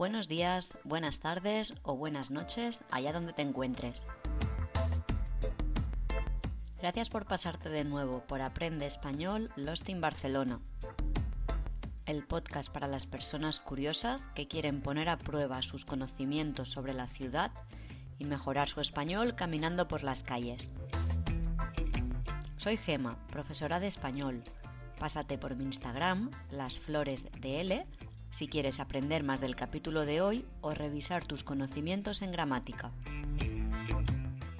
Buenos días, buenas tardes o buenas noches allá donde te encuentres. Gracias por pasarte de nuevo por Aprende Español Lost in Barcelona, el podcast para las personas curiosas que quieren poner a prueba sus conocimientos sobre la ciudad y mejorar su español caminando por las calles. Soy Gema, profesora de español. Pásate por mi Instagram, las flores de L, si quieres aprender más del capítulo de hoy o revisar tus conocimientos en gramática.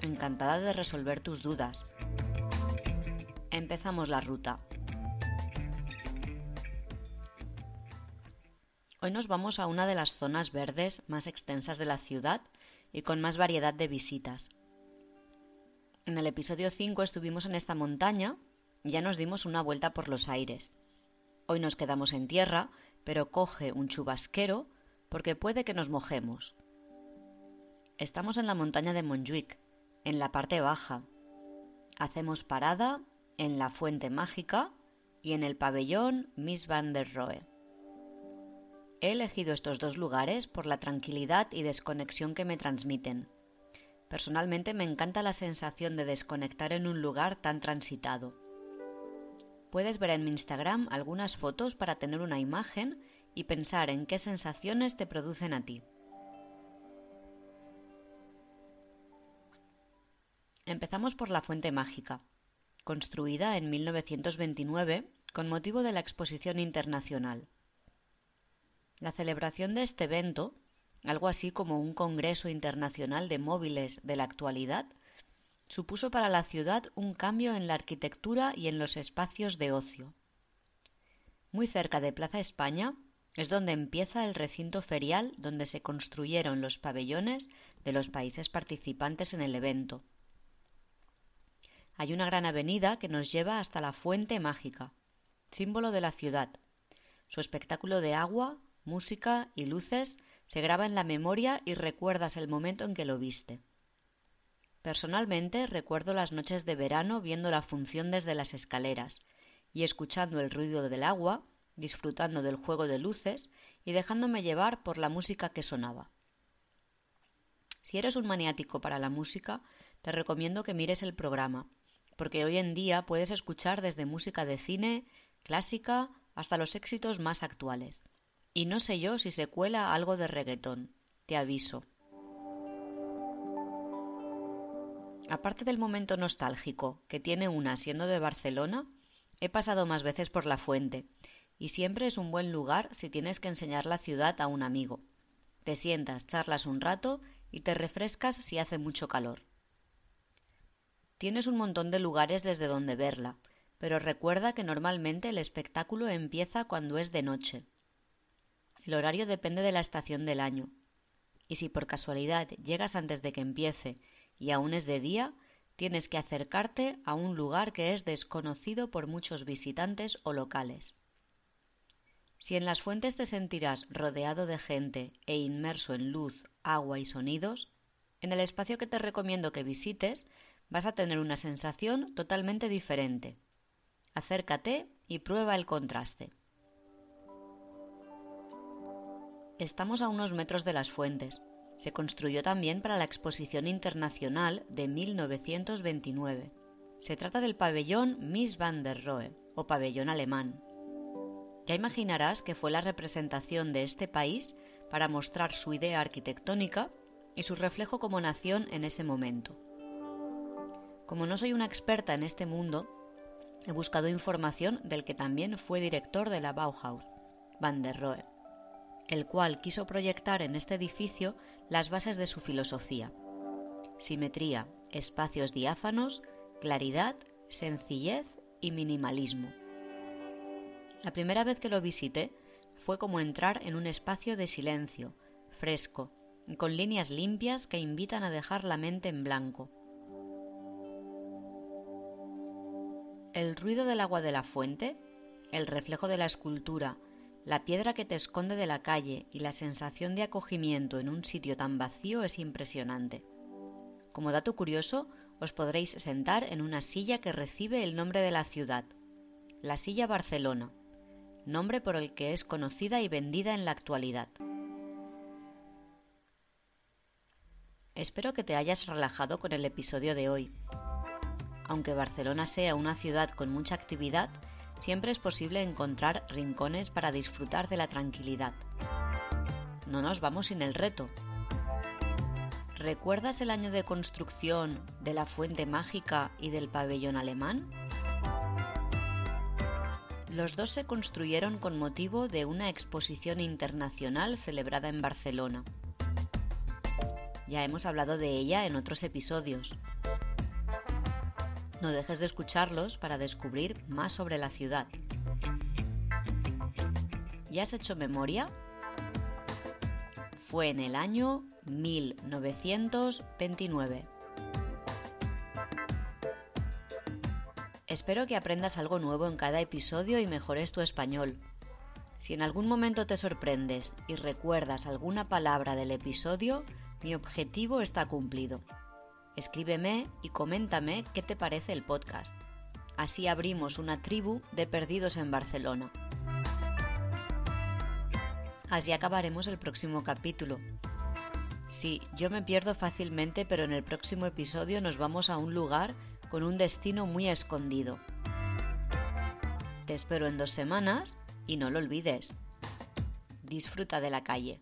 Encantada de resolver tus dudas. Empezamos la ruta. Hoy nos vamos a una de las zonas verdes más extensas de la ciudad y con más variedad de visitas. En el episodio 5 estuvimos en esta montaña y ya nos dimos una vuelta por los aires. Hoy nos quedamos en tierra, pero coge un chubasquero porque puede que nos mojemos. Estamos en la montaña de Montjuic, en la parte baja. Hacemos parada en la Fuente Mágica y en el pabellón Miss van der Rohe. He elegido estos dos lugares por la tranquilidad y desconexión que me transmiten. Personalmente me encanta la sensación de desconectar en un lugar tan transitado. Puedes ver en mi Instagram algunas fotos para tener una imagen y pensar en qué sensaciones te producen a ti. Empezamos por la Fuente Mágica, construida en 1929 con motivo de la Exposición Internacional. La celebración de este evento, algo así como un Congreso Internacional de Móviles de la actualidad, supuso para la ciudad un cambio en la arquitectura y en los espacios de ocio. Muy cerca de Plaza España es donde empieza el recinto ferial donde se construyeron los pabellones de los países participantes en el evento. Hay una gran avenida que nos lleva hasta la Fuente Mágica, símbolo de la ciudad. Su espectáculo de agua, música y luces se graba en la memoria y recuerdas el momento en que lo viste. Personalmente recuerdo las noches de verano viendo la función desde las escaleras y escuchando el ruido del agua, disfrutando del juego de luces y dejándome llevar por la música que sonaba. Si eres un maniático para la música, te recomiendo que mires el programa, porque hoy en día puedes escuchar desde música de cine, clásica, hasta los éxitos más actuales. Y no sé yo si se cuela algo de reggaetón, te aviso. Aparte del momento nostálgico que tiene una siendo de Barcelona, he pasado más veces por la fuente, y siempre es un buen lugar si tienes que enseñar la ciudad a un amigo. Te sientas, charlas un rato y te refrescas si hace mucho calor. Tienes un montón de lugares desde donde verla, pero recuerda que normalmente el espectáculo empieza cuando es de noche. El horario depende de la estación del año, y si por casualidad llegas antes de que empiece y aún es de día, tienes que acercarte a un lugar que es desconocido por muchos visitantes o locales. Si en las fuentes te sentirás rodeado de gente e inmerso en luz, agua y sonidos, en el espacio que te recomiendo que visites vas a tener una sensación totalmente diferente. Acércate y prueba el contraste. Estamos a unos metros de las fuentes. Se construyó también para la Exposición Internacional de 1929 Se trata del pabellón Miss van der Rohe, o pabellón alemán. Ya imaginarás que fue la representación de este país para mostrar su idea arquitectónica y su reflejo como nación en ese momento. Como no soy una experta en este mundo, he buscado información del que también fue director de la Bauhaus, Van der Rohe, el cual quiso proyectar en este edificio las bases de su filosofía. Simetría, espacios diáfanos, claridad, sencillez y minimalismo. La primera vez que lo visité fue como entrar en un espacio de silencio, fresco, con líneas limpias que invitan a dejar la mente en blanco. El ruido del agua de la fuente, el reflejo de la escultura, la piedra que te esconde de la calle y la sensación de acogimiento en un sitio tan vacío es impresionante. Como dato curioso, os podréis sentar en una silla que recibe el nombre de la ciudad, la silla Barcelona, nombre por el que es conocida y vendida en la actualidad. Espero que te hayas relajado con el episodio de hoy. Aunque Barcelona sea una ciudad con mucha actividad, siempre es posible encontrar rincones para disfrutar de la tranquilidad. No nos vamos sin el reto, ¿Recuerdas el año de construcción de la Fuente Mágica y del pabellón alemán? Los dos se construyeron con motivo de una exposición internacional celebrada en Barcelona. Ya hemos hablado de ella en otros episodios. No dejes de escucharlos para descubrir más sobre la ciudad. ¿Ya has hecho memoria? Fue en el año 1929. Espero que aprendas algo nuevo en cada episodio y mejores tu español. Si en algún momento te sorprendes y recuerdas alguna palabra del episodio, mi objetivo está cumplido. Escríbeme y coméntame qué te parece el podcast. Así abrimos una tribu de perdidos en Barcelona. Así acabaremos el próximo capítulo. Sí, yo me pierdo fácilmente, pero en el próximo episodio nos vamos a un lugar con un destino muy escondido. Te espero en dos semanas y no lo olvides. Disfruta de la calle.